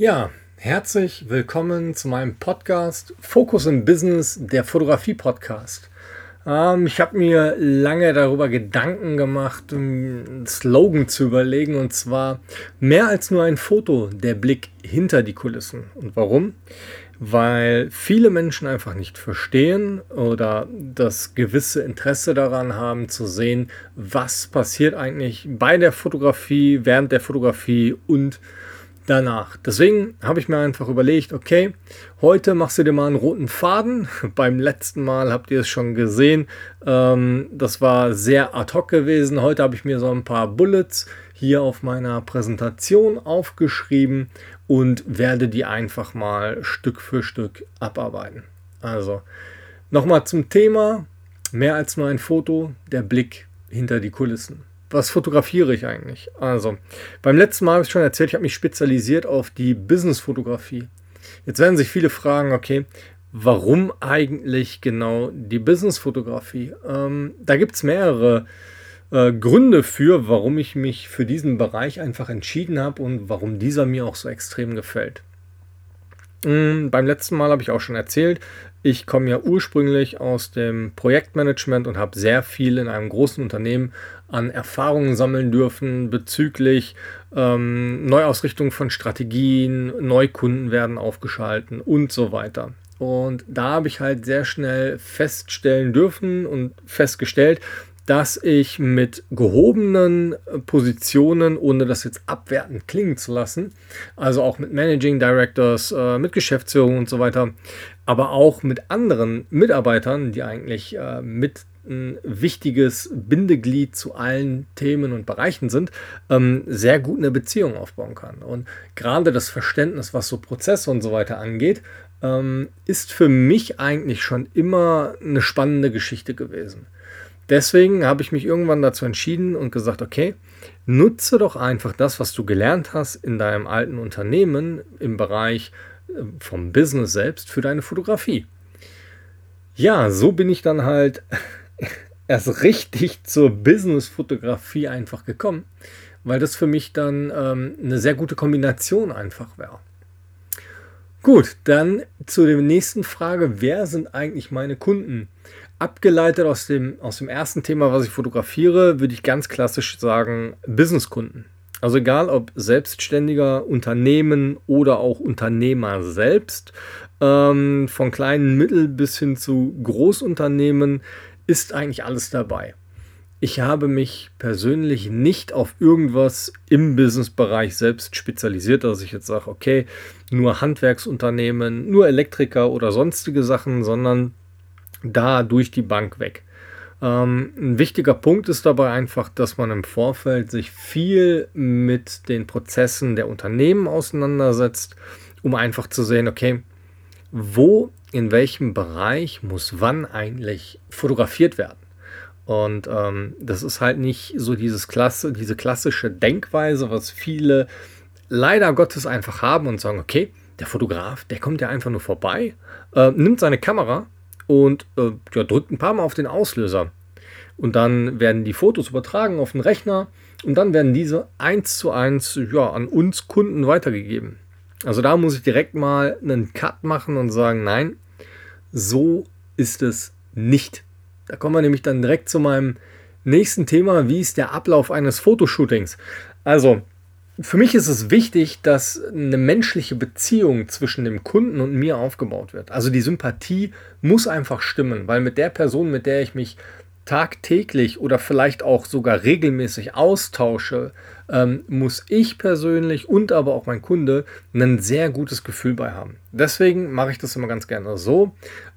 Ja, herzlich willkommen zu meinem Podcast Fokus im Business, der Fotografie-Podcast. Ähm, ich habe mir lange darüber Gedanken gemacht, einen Slogan zu überlegen und zwar mehr als nur ein Foto, der Blick hinter die Kulissen. Und warum? Weil viele Menschen einfach nicht verstehen oder das gewisse Interesse daran haben zu sehen, was passiert eigentlich bei der Fotografie, während der Fotografie und danach. Deswegen habe ich mir einfach überlegt, okay, heute machst du dir mal einen roten Faden. Beim letzten Mal habt ihr es schon gesehen. Ähm, das war sehr ad hoc gewesen. Heute habe ich mir so ein paar Bullets hier auf meiner Präsentation aufgeschrieben und werde die einfach mal Stück für Stück abarbeiten. Also nochmal zum Thema. Mehr als nur ein Foto, der Blick hinter die Kulissen was fotografiere ich eigentlich? Also, beim letzten Mal habe ich schon erzählt, ich habe mich spezialisiert auf die Business-Fotografie. Jetzt werden sich viele fragen, okay, warum eigentlich genau die Business-Fotografie? Ähm, da gibt es mehrere äh, Gründe für, warum ich mich für diesen Bereich einfach entschieden habe und warum dieser mir auch so extrem gefällt. Ähm, beim letzten Mal habe ich auch schon erzählt, ich komme ja ursprünglich aus dem Projektmanagement und habe sehr viel in einem großen Unternehmen an Erfahrungen sammeln dürfen bezüglich ähm, Neuausrichtung von Strategien, Neukunden werden aufgeschalten und so weiter. Und da habe ich halt sehr schnell feststellen dürfen und festgestellt, dass ich mit gehobenen Positionen, ohne das jetzt abwertend klingen zu lassen, also auch mit Managing Directors, äh, mit Geschäftsführung und so weiter, aber auch mit anderen Mitarbeitern, die eigentlich äh, mit ein wichtiges Bindeglied zu allen Themen und Bereichen sind, ähm, sehr gut eine Beziehung aufbauen kann. Und gerade das Verständnis, was so Prozesse und so weiter angeht, ähm, ist für mich eigentlich schon immer eine spannende Geschichte gewesen. Deswegen habe ich mich irgendwann dazu entschieden und gesagt, okay, nutze doch einfach das, was du gelernt hast in deinem alten Unternehmen im Bereich äh, vom Business selbst für deine Fotografie. Ja, so bin ich dann halt erst richtig zur Business-Fotografie einfach gekommen, weil das für mich dann ähm, eine sehr gute Kombination einfach wäre. Gut, dann zu der nächsten Frage, wer sind eigentlich meine Kunden? Abgeleitet aus dem, aus dem ersten Thema, was ich fotografiere, würde ich ganz klassisch sagen, Businesskunden. Also egal ob selbstständiger Unternehmen oder auch Unternehmer selbst, ähm, von kleinen Mittel bis hin zu Großunternehmen ist eigentlich alles dabei. Ich habe mich persönlich nicht auf irgendwas im Businessbereich selbst spezialisiert, dass ich jetzt sage, okay, nur Handwerksunternehmen, nur Elektriker oder sonstige Sachen, sondern da durch die Bank weg. Ähm, ein wichtiger Punkt ist dabei einfach, dass man im Vorfeld sich viel mit den Prozessen der Unternehmen auseinandersetzt, um einfach zu sehen, okay, wo, in welchem Bereich muss wann eigentlich fotografiert werden. Und ähm, das ist halt nicht so dieses Klasse, diese klassische Denkweise, was viele leider Gottes einfach haben und sagen, okay, der Fotograf, der kommt ja einfach nur vorbei, äh, nimmt seine Kamera und äh, ja, drückt ein paar Mal auf den Auslöser. Und dann werden die Fotos übertragen auf den Rechner und dann werden diese eins zu eins ja, an uns Kunden weitergegeben. Also da muss ich direkt mal einen Cut machen und sagen, nein, so ist es nicht. Da kommen wir nämlich dann direkt zu meinem nächsten Thema, wie ist der Ablauf eines Fotoshootings? Also, für mich ist es wichtig, dass eine menschliche Beziehung zwischen dem Kunden und mir aufgebaut wird. Also die Sympathie muss einfach stimmen, weil mit der Person, mit der ich mich tagtäglich oder vielleicht auch sogar regelmäßig austausche, ähm, muss ich persönlich und aber auch mein Kunde ein sehr gutes Gefühl bei haben. Deswegen mache ich das immer ganz gerne so,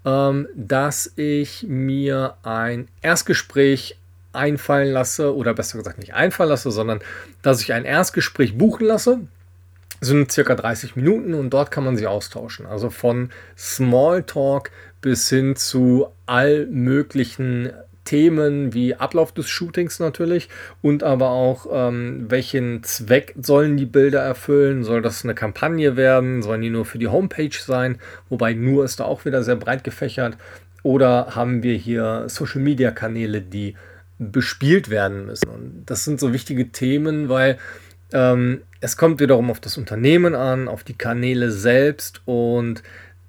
ähm, dass ich mir ein Erstgespräch einfallen lasse oder besser gesagt nicht einfallen lasse, sondern dass ich ein Erstgespräch buchen lasse. Sind circa 30 Minuten und dort kann man sich austauschen. Also von Smalltalk bis hin zu all möglichen Themen wie Ablauf des Shootings natürlich und aber auch, ähm, welchen Zweck sollen die Bilder erfüllen? Soll das eine Kampagne werden? Sollen die nur für die Homepage sein? Wobei nur ist da auch wieder sehr breit gefächert. Oder haben wir hier Social-Media-Kanäle, die bespielt werden müssen. Und das sind so wichtige Themen, weil ähm, es kommt wiederum auf das Unternehmen an, auf die Kanäle selbst und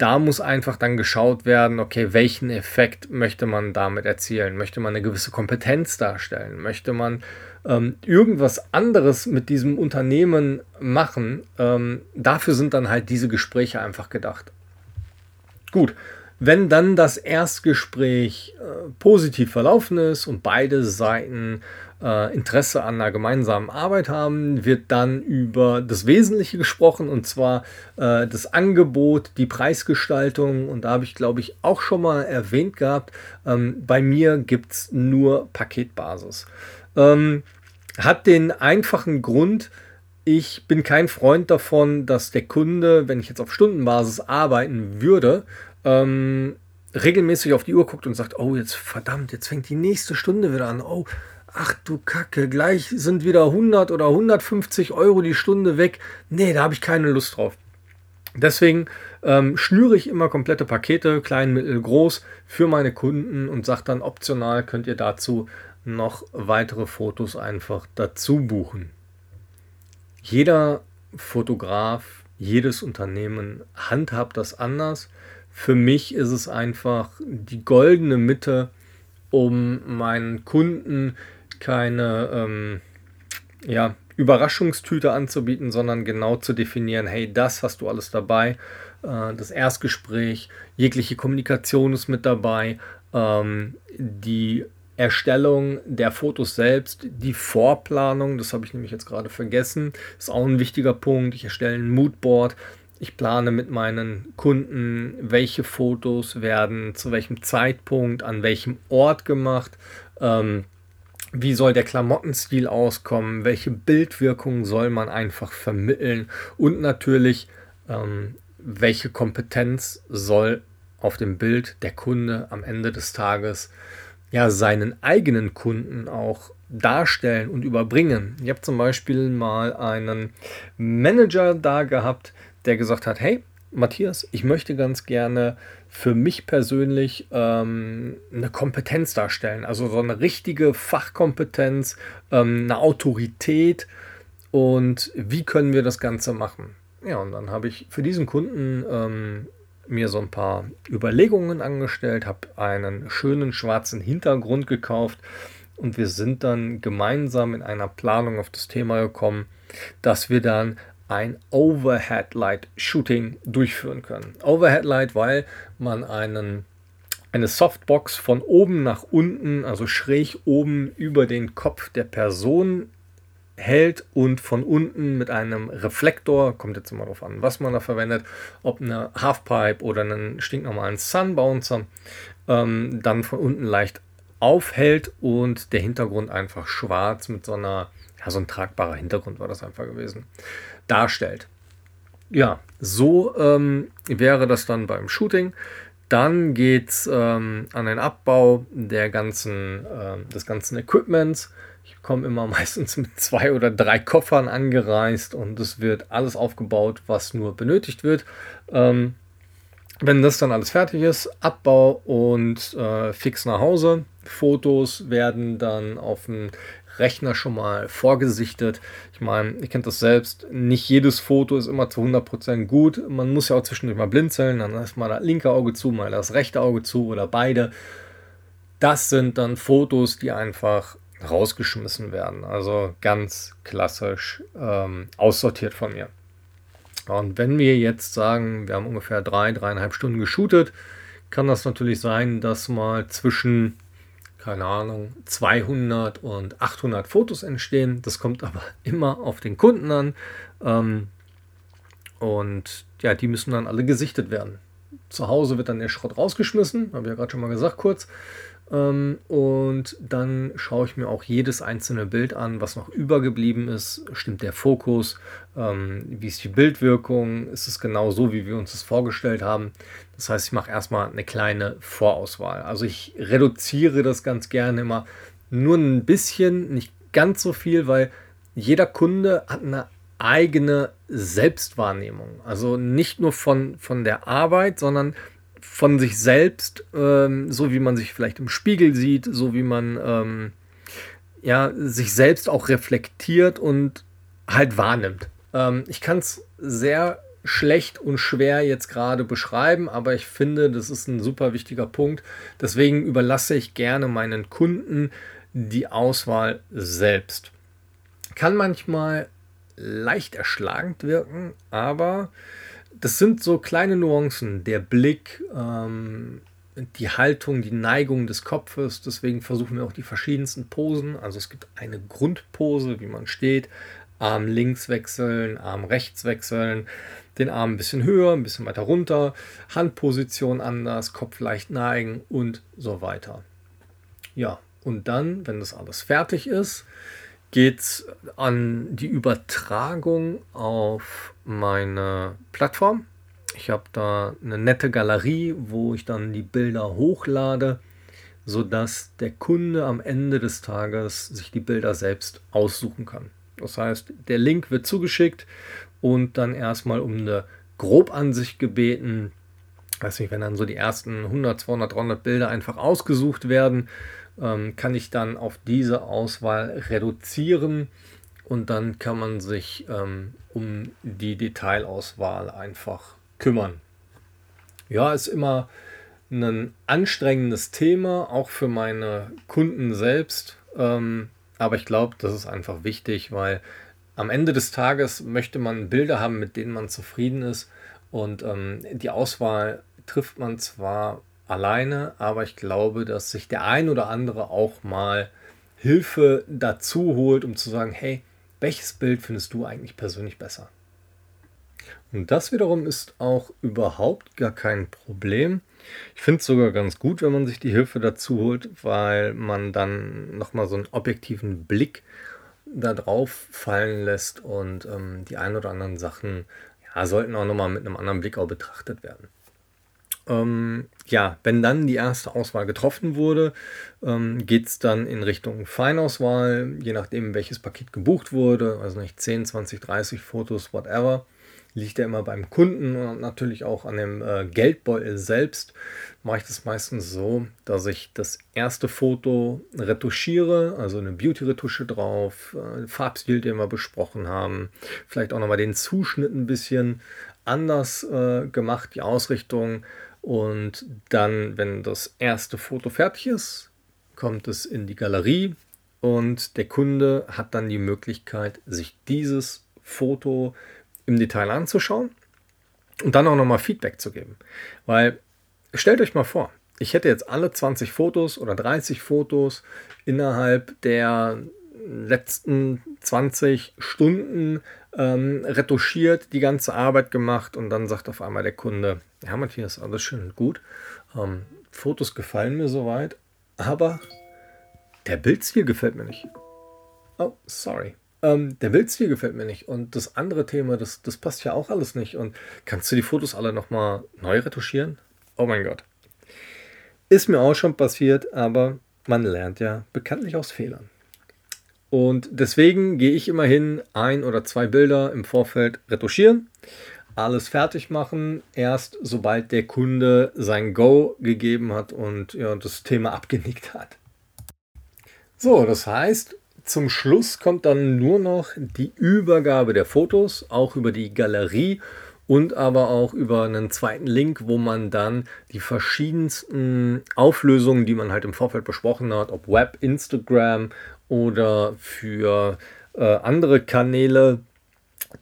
da muss einfach dann geschaut werden, okay, welchen Effekt möchte man damit erzielen? Möchte man eine gewisse Kompetenz darstellen? Möchte man ähm, irgendwas anderes mit diesem Unternehmen machen? Ähm, dafür sind dann halt diese Gespräche einfach gedacht. Gut, wenn dann das Erstgespräch äh, positiv verlaufen ist und beide Seiten äh, Interesse an einer gemeinsamen Arbeit haben, wird dann über das Wesentliche gesprochen und zwar äh, das Angebot, die Preisgestaltung. Und da habe ich, glaube ich, auch schon mal erwähnt gehabt, ähm, bei mir gibt es nur Paketbasis. Ähm, hat den einfachen Grund, ich bin kein Freund davon, dass der Kunde, wenn ich jetzt auf Stundenbasis arbeiten würde, ähm, regelmäßig auf die Uhr guckt und sagt, oh, jetzt verdammt, jetzt fängt die nächste Stunde wieder an. Oh, ach du Kacke, gleich sind wieder 100 oder 150 Euro die Stunde weg. Nee, da habe ich keine Lust drauf. Deswegen ähm, schnüre ich immer komplette Pakete, klein, mittel, groß, für meine Kunden und sage dann optional könnt ihr dazu noch weitere Fotos einfach dazu buchen. Jeder Fotograf, jedes Unternehmen handhabt das anders. Für mich ist es einfach die goldene Mitte, um meinen Kunden keine ähm, ja, Überraschungstüte anzubieten, sondern genau zu definieren, hey, das hast du alles dabei. Äh, das Erstgespräch, jegliche Kommunikation ist mit dabei, ähm, die Erstellung der Fotos selbst, die Vorplanung, das habe ich nämlich jetzt gerade vergessen, ist auch ein wichtiger Punkt. Ich erstelle ein Moodboard, ich plane mit meinen Kunden, welche Fotos werden zu welchem Zeitpunkt, an welchem Ort gemacht. Ähm, wie soll der Klamottenstil auskommen? Welche Bildwirkung soll man einfach vermitteln? Und natürlich, ähm, welche Kompetenz soll auf dem Bild der Kunde am Ende des Tages ja seinen eigenen Kunden auch darstellen und überbringen. Ich habe zum Beispiel mal einen Manager da gehabt, der gesagt hat, hey, Matthias, ich möchte ganz gerne für mich persönlich ähm, eine Kompetenz darstellen, also so eine richtige Fachkompetenz, ähm, eine Autorität. Und wie können wir das Ganze machen? Ja, und dann habe ich für diesen Kunden ähm, mir so ein paar Überlegungen angestellt, habe einen schönen schwarzen Hintergrund gekauft. Und wir sind dann gemeinsam in einer Planung auf das Thema gekommen, dass wir dann ein Overhead Light Shooting durchführen können. Overhead Light, weil man einen, eine Softbox von oben nach unten, also schräg oben über den Kopf der Person hält und von unten mit einem Reflektor, kommt jetzt immer darauf an, was man da verwendet, ob eine Halfpipe oder einen stinknormalen Sunbouncer, ähm, dann von unten leicht aufhält und der Hintergrund einfach schwarz mit so einer, ja, so ein tragbarer Hintergrund war das einfach gewesen darstellt. Ja, so ähm, wäre das dann beim Shooting. Dann geht es ähm, an den Abbau der ganzen, äh, des ganzen Equipments. Ich komme immer meistens mit zwei oder drei Koffern angereist und es wird alles aufgebaut, was nur benötigt wird. Ähm, wenn das dann alles fertig ist, Abbau und äh, fix nach Hause. Fotos werden dann auf dem Rechner schon mal vorgesichtet. Ich meine, ihr kennt das selbst, nicht jedes Foto ist immer zu 100% gut. Man muss ja auch zwischendurch mal blinzeln, dann ist mal das linke Auge zu, mal das rechte Auge zu oder beide. Das sind dann Fotos, die einfach rausgeschmissen werden. Also ganz klassisch ähm, aussortiert von mir. Und wenn wir jetzt sagen, wir haben ungefähr drei, dreieinhalb Stunden geshootet, kann das natürlich sein, dass mal zwischen keine Ahnung, 200 und 800 Fotos entstehen. Das kommt aber immer auf den Kunden an. Ähm, und ja, die müssen dann alle gesichtet werden. Zu Hause wird dann der Schrott rausgeschmissen, habe ich ja gerade schon mal gesagt kurz. Ähm, und dann schaue ich mir auch jedes einzelne Bild an, was noch übergeblieben ist. Stimmt der Fokus? Ähm, wie ist die Bildwirkung? Ist es genau so, wie wir uns das vorgestellt haben? Das heißt, ich mache erstmal eine kleine Vorauswahl. Also ich reduziere das ganz gerne immer nur ein bisschen, nicht ganz so viel, weil jeder Kunde hat eine eigene Selbstwahrnehmung. Also nicht nur von, von der Arbeit, sondern von sich selbst, ähm, so wie man sich vielleicht im Spiegel sieht, so wie man ähm, ja, sich selbst auch reflektiert und halt wahrnimmt. Ähm, ich kann es sehr schlecht und schwer jetzt gerade beschreiben, aber ich finde, das ist ein super wichtiger Punkt. Deswegen überlasse ich gerne meinen Kunden die Auswahl selbst. Kann manchmal leicht erschlagend wirken, aber das sind so kleine Nuancen. Der Blick, ähm, die Haltung, die Neigung des Kopfes. Deswegen versuchen wir auch die verschiedensten Posen. Also es gibt eine Grundpose, wie man steht. Arm links wechseln, Arm rechts wechseln, den Arm ein bisschen höher, ein bisschen weiter runter, Handposition anders, Kopf leicht neigen und so weiter. Ja, und dann, wenn das alles fertig ist, geht es an die Übertragung auf meine Plattform. Ich habe da eine nette Galerie, wo ich dann die Bilder hochlade, sodass der Kunde am Ende des Tages sich die Bilder selbst aussuchen kann. Das heißt, der Link wird zugeschickt und dann erstmal um eine Grobansicht gebeten. Weiß nicht, wenn dann so die ersten 100, 200, 300 Bilder einfach ausgesucht werden, ähm, kann ich dann auf diese Auswahl reduzieren und dann kann man sich ähm, um die Detailauswahl einfach kümmern. Ja, ist immer ein anstrengendes Thema, auch für meine Kunden selbst. Ähm, aber ich glaube, das ist einfach wichtig, weil am Ende des Tages möchte man Bilder haben, mit denen man zufrieden ist. Und ähm, die Auswahl trifft man zwar alleine, aber ich glaube, dass sich der ein oder andere auch mal Hilfe dazu holt, um zu sagen, hey, welches Bild findest du eigentlich persönlich besser? Und das wiederum ist auch überhaupt gar kein Problem. Ich finde es sogar ganz gut, wenn man sich die Hilfe dazu holt, weil man dann nochmal so einen objektiven Blick da drauf fallen lässt und ähm, die ein oder anderen Sachen ja, sollten auch nochmal mit einem anderen Blick auch betrachtet werden. Ähm, ja, wenn dann die erste Auswahl getroffen wurde, ähm, geht es dann in Richtung Feinauswahl, je nachdem welches Paket gebucht wurde, also nicht 10, 20, 30 Fotos, whatever liegt ja immer beim Kunden und natürlich auch an dem äh, Geldbeutel selbst. Mache ich das meistens so, dass ich das erste Foto retuschiere, also eine Beauty-Retusche drauf, äh, Farbstil, den wir besprochen haben, vielleicht auch nochmal den Zuschnitt ein bisschen anders äh, gemacht, die Ausrichtung. Und dann, wenn das erste Foto fertig ist, kommt es in die Galerie und der Kunde hat dann die Möglichkeit, sich dieses Foto im Detail anzuschauen und dann auch nochmal Feedback zu geben. Weil stellt euch mal vor, ich hätte jetzt alle 20 Fotos oder 30 Fotos innerhalb der letzten 20 Stunden ähm, retuschiert, die ganze Arbeit gemacht und dann sagt auf einmal der Kunde, ja Matthias, alles schön und gut, ähm, Fotos gefallen mir soweit, aber der Bildstil gefällt mir nicht. Oh, sorry. Ähm, der Bildstil gefällt mir nicht. Und das andere Thema, das, das passt ja auch alles nicht. Und kannst du die Fotos alle nochmal neu retuschieren? Oh mein Gott. Ist mir auch schon passiert, aber man lernt ja bekanntlich aus Fehlern. Und deswegen gehe ich immerhin ein oder zwei Bilder im Vorfeld retuschieren, alles fertig machen, erst sobald der Kunde sein Go gegeben hat und ja, das Thema abgenickt hat. So, das heißt, zum Schluss kommt dann nur noch die Übergabe der Fotos, auch über die Galerie und aber auch über einen zweiten Link, wo man dann die verschiedensten Auflösungen, die man halt im Vorfeld besprochen hat, ob Web, Instagram oder für äh, andere Kanäle,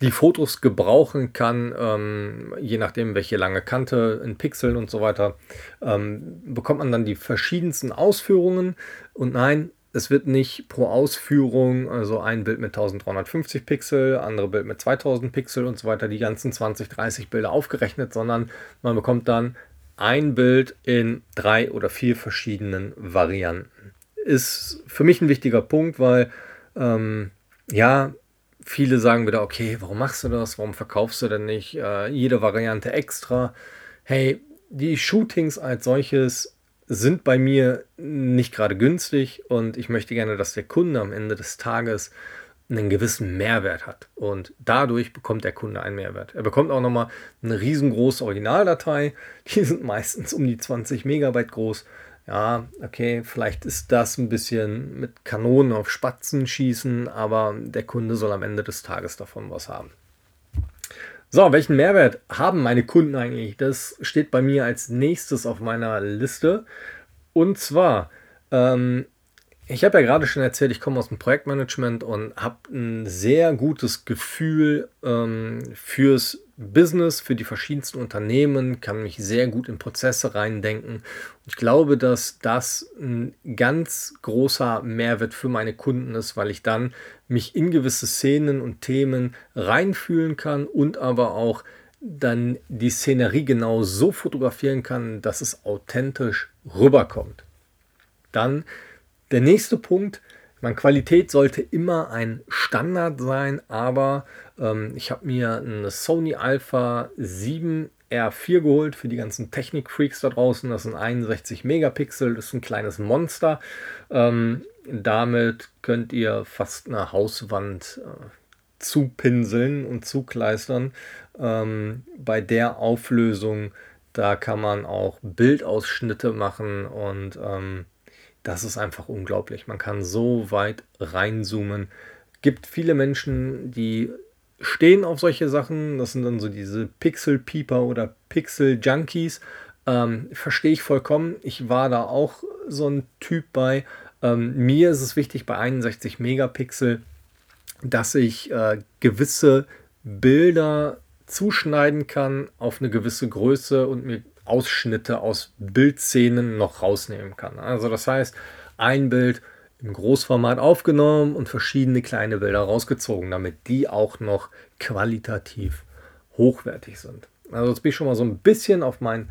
die Fotos gebrauchen kann, ähm, je nachdem welche lange Kante in Pixeln und so weiter, ähm, bekommt man dann die verschiedensten Ausführungen. Und nein, es wird nicht pro Ausführung, also ein Bild mit 1350 Pixel, andere Bild mit 2000 Pixel und so weiter, die ganzen 20, 30 Bilder aufgerechnet, sondern man bekommt dann ein Bild in drei oder vier verschiedenen Varianten. Ist für mich ein wichtiger Punkt, weil ähm, ja, viele sagen wieder, okay, warum machst du das? Warum verkaufst du denn nicht äh, jede Variante extra? Hey, die Shootings als solches sind bei mir nicht gerade günstig und ich möchte gerne, dass der Kunde am Ende des Tages einen gewissen Mehrwert hat. Und dadurch bekommt der Kunde einen Mehrwert. Er bekommt auch nochmal eine riesengroße Originaldatei. Die sind meistens um die 20 Megabyte groß. ja, okay, vielleicht ist das ein bisschen mit Kanonen auf Spatzen schießen, aber der Kunde soll am Ende des Tages davon was haben. So, welchen Mehrwert haben meine Kunden eigentlich? Das steht bei mir als nächstes auf meiner Liste. Und zwar, ähm, ich habe ja gerade schon erzählt, ich komme aus dem Projektmanagement und habe ein sehr gutes Gefühl ähm, fürs Business, für die verschiedensten Unternehmen, kann mich sehr gut in Prozesse reindenken. Ich glaube, dass das ein ganz großer Mehrwert für meine Kunden ist, weil ich dann mich in gewisse Szenen und Themen reinfühlen kann und aber auch dann die Szenerie genau so fotografieren kann, dass es authentisch rüberkommt. Dann der nächste Punkt, meine Qualität sollte immer ein Standard sein, aber ähm, ich habe mir eine Sony Alpha 7 R4 geholt für die ganzen Technik-Freaks da draußen. Das sind 61 Megapixel, das ist ein kleines Monster. Ähm, damit könnt ihr fast eine Hauswand äh, zupinseln und zukleistern. Ähm, bei der Auflösung, da kann man auch Bildausschnitte machen und ähm, das ist einfach unglaublich. Man kann so weit reinzoomen. Gibt viele Menschen, die stehen auf solche Sachen. Das sind dann so diese Pixel-Pieper oder Pixel-Junkies. Ähm, Verstehe ich vollkommen. Ich war da auch so ein Typ bei. Ähm, mir ist es wichtig bei 61 Megapixel, dass ich äh, gewisse Bilder zuschneiden kann auf eine gewisse Größe und mir Ausschnitte aus Bildszenen noch rausnehmen kann. Also das heißt, ein Bild im Großformat aufgenommen und verschiedene kleine Bilder rausgezogen, damit die auch noch qualitativ hochwertig sind. Also jetzt bin ich schon mal so ein bisschen auf mein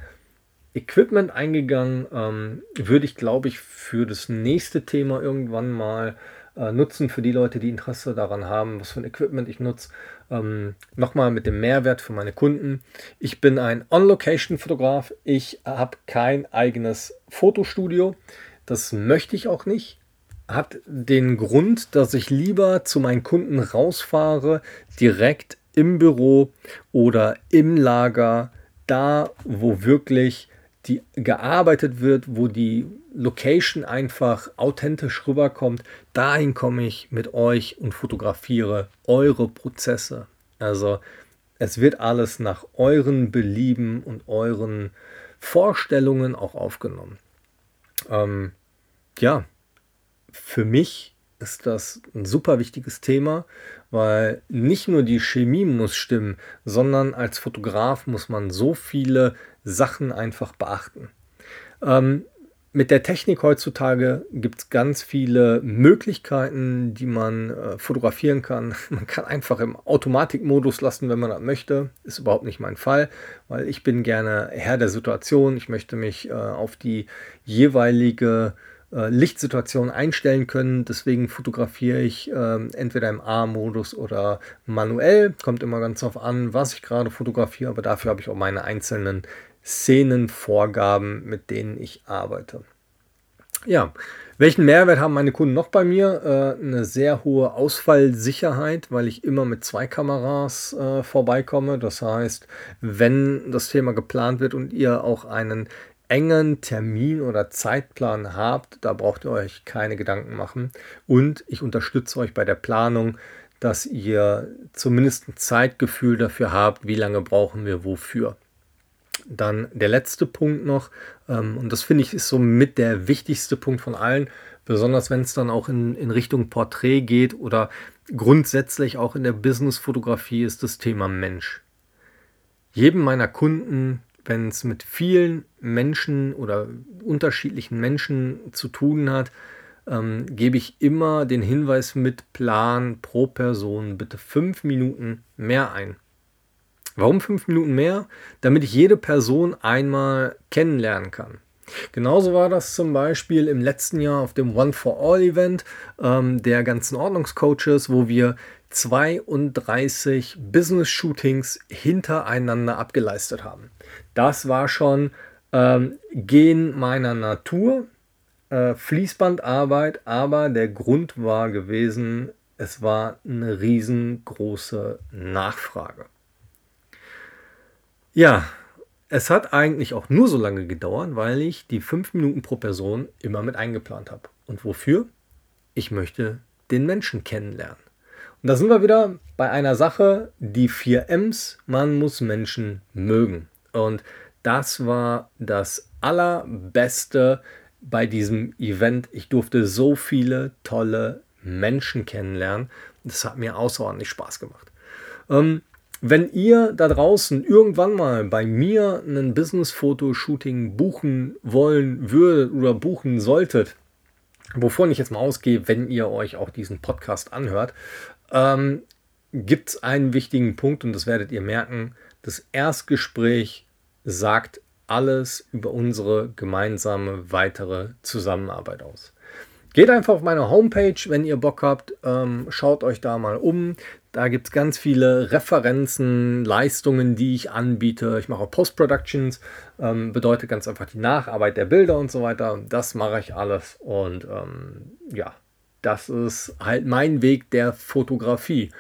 Equipment eingegangen. Ähm, würde ich, glaube ich, für das nächste Thema irgendwann mal äh, nutzen für die Leute, die Interesse daran haben, was für ein Equipment ich nutze. Ähm, Nochmal mit dem Mehrwert für meine Kunden. Ich bin ein On-Location-Fotograf. Ich habe kein eigenes Fotostudio. Das möchte ich auch nicht. Hat den Grund, dass ich lieber zu meinen Kunden rausfahre, direkt im Büro oder im Lager, da wo wirklich die gearbeitet wird, wo die Location einfach authentisch rüberkommt, dahin komme ich mit euch und fotografiere eure Prozesse. Also es wird alles nach euren Belieben und euren Vorstellungen auch aufgenommen. Ähm, ja, für mich ist das ein super wichtiges Thema, weil nicht nur die Chemie muss stimmen, sondern als Fotograf muss man so viele Sachen einfach beachten. Ähm, mit der Technik heutzutage gibt es ganz viele Möglichkeiten, die man äh, fotografieren kann. Man kann einfach im Automatikmodus lassen, wenn man das möchte. Ist überhaupt nicht mein Fall, weil ich bin gerne Herr der Situation. Ich möchte mich äh, auf die jeweilige äh, Lichtsituation einstellen können. Deswegen fotografiere ich äh, entweder im A-Modus oder manuell. Kommt immer ganz darauf an, was ich gerade fotografiere, aber dafür habe ich auch meine einzelnen Szenenvorgaben, mit denen ich arbeite. Ja, welchen Mehrwert haben meine Kunden noch bei mir? Äh, eine sehr hohe Ausfallsicherheit, weil ich immer mit zwei Kameras äh, vorbeikomme. Das heißt, wenn das Thema geplant wird und ihr auch einen engen Termin oder Zeitplan habt, da braucht ihr euch keine Gedanken machen. Und ich unterstütze euch bei der Planung, dass ihr zumindest ein Zeitgefühl dafür habt, wie lange brauchen wir wofür. Dann der letzte Punkt noch, ähm, und das finde ich ist so mit der wichtigste Punkt von allen, besonders wenn es dann auch in, in Richtung Porträt geht oder grundsätzlich auch in der Businessfotografie ist das Thema Mensch. Jedem meiner Kunden, wenn es mit vielen Menschen oder unterschiedlichen Menschen zu tun hat, ähm, gebe ich immer den Hinweis mit Plan pro Person bitte fünf Minuten mehr ein. Warum fünf Minuten mehr? Damit ich jede Person einmal kennenlernen kann. Genauso war das zum Beispiel im letzten Jahr auf dem One for All Event ähm, der ganzen Ordnungscoaches, wo wir 32 Business Shootings hintereinander abgeleistet haben. Das war schon ähm, Gen meiner Natur, äh, Fließbandarbeit, aber der Grund war gewesen, es war eine riesengroße Nachfrage. Ja, es hat eigentlich auch nur so lange gedauert, weil ich die fünf Minuten pro Person immer mit eingeplant habe. Und wofür? Ich möchte den Menschen kennenlernen. Und da sind wir wieder bei einer Sache, die vier M's, man muss Menschen mögen. Und das war das allerbeste bei diesem Event. Ich durfte so viele tolle Menschen kennenlernen. Das hat mir außerordentlich Spaß gemacht. Ähm, wenn ihr da draußen irgendwann mal bei mir ein Business-Fotoshooting buchen wollen würdet oder buchen solltet, wovon ich jetzt mal ausgehe, wenn ihr euch auch diesen Podcast anhört, ähm, gibt es einen wichtigen Punkt und das werdet ihr merken. Das Erstgespräch sagt alles über unsere gemeinsame weitere Zusammenarbeit aus. Geht einfach auf meine Homepage, wenn ihr Bock habt. Ähm, schaut euch da mal um. Da gibt es ganz viele Referenzen, Leistungen, die ich anbiete. Ich mache Post-Productions, ähm, bedeutet ganz einfach die Nacharbeit der Bilder und so weiter. Das mache ich alles. Und ähm, ja, das ist halt mein Weg der Fotografie.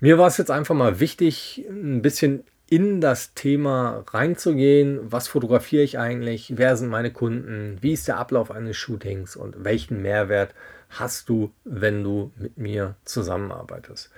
Mir war es jetzt einfach mal wichtig, ein bisschen in das Thema reinzugehen. Was fotografiere ich eigentlich? Wer sind meine Kunden? Wie ist der Ablauf eines Shootings? Und welchen Mehrwert hast du, wenn du mit mir zusammenarbeitest?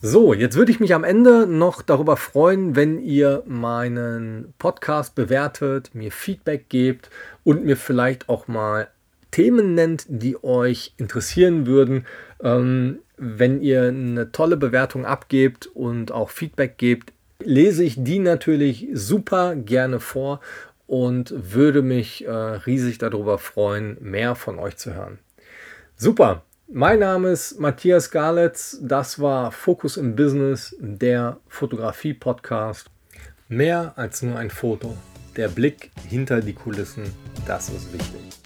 So, jetzt würde ich mich am Ende noch darüber freuen, wenn ihr meinen Podcast bewertet, mir Feedback gebt und mir vielleicht auch mal Themen nennt, die euch interessieren würden. Ähm, wenn ihr eine tolle Bewertung abgebt und auch Feedback gebt, lese ich die natürlich super gerne vor und würde mich äh, riesig darüber freuen, mehr von euch zu hören. Super. Mein Name ist Matthias Galitz. Das war Fokus im Business, der Fotografie-Podcast. Mehr als nur ein Foto. Der Blick hinter die Kulissen, das ist wichtig.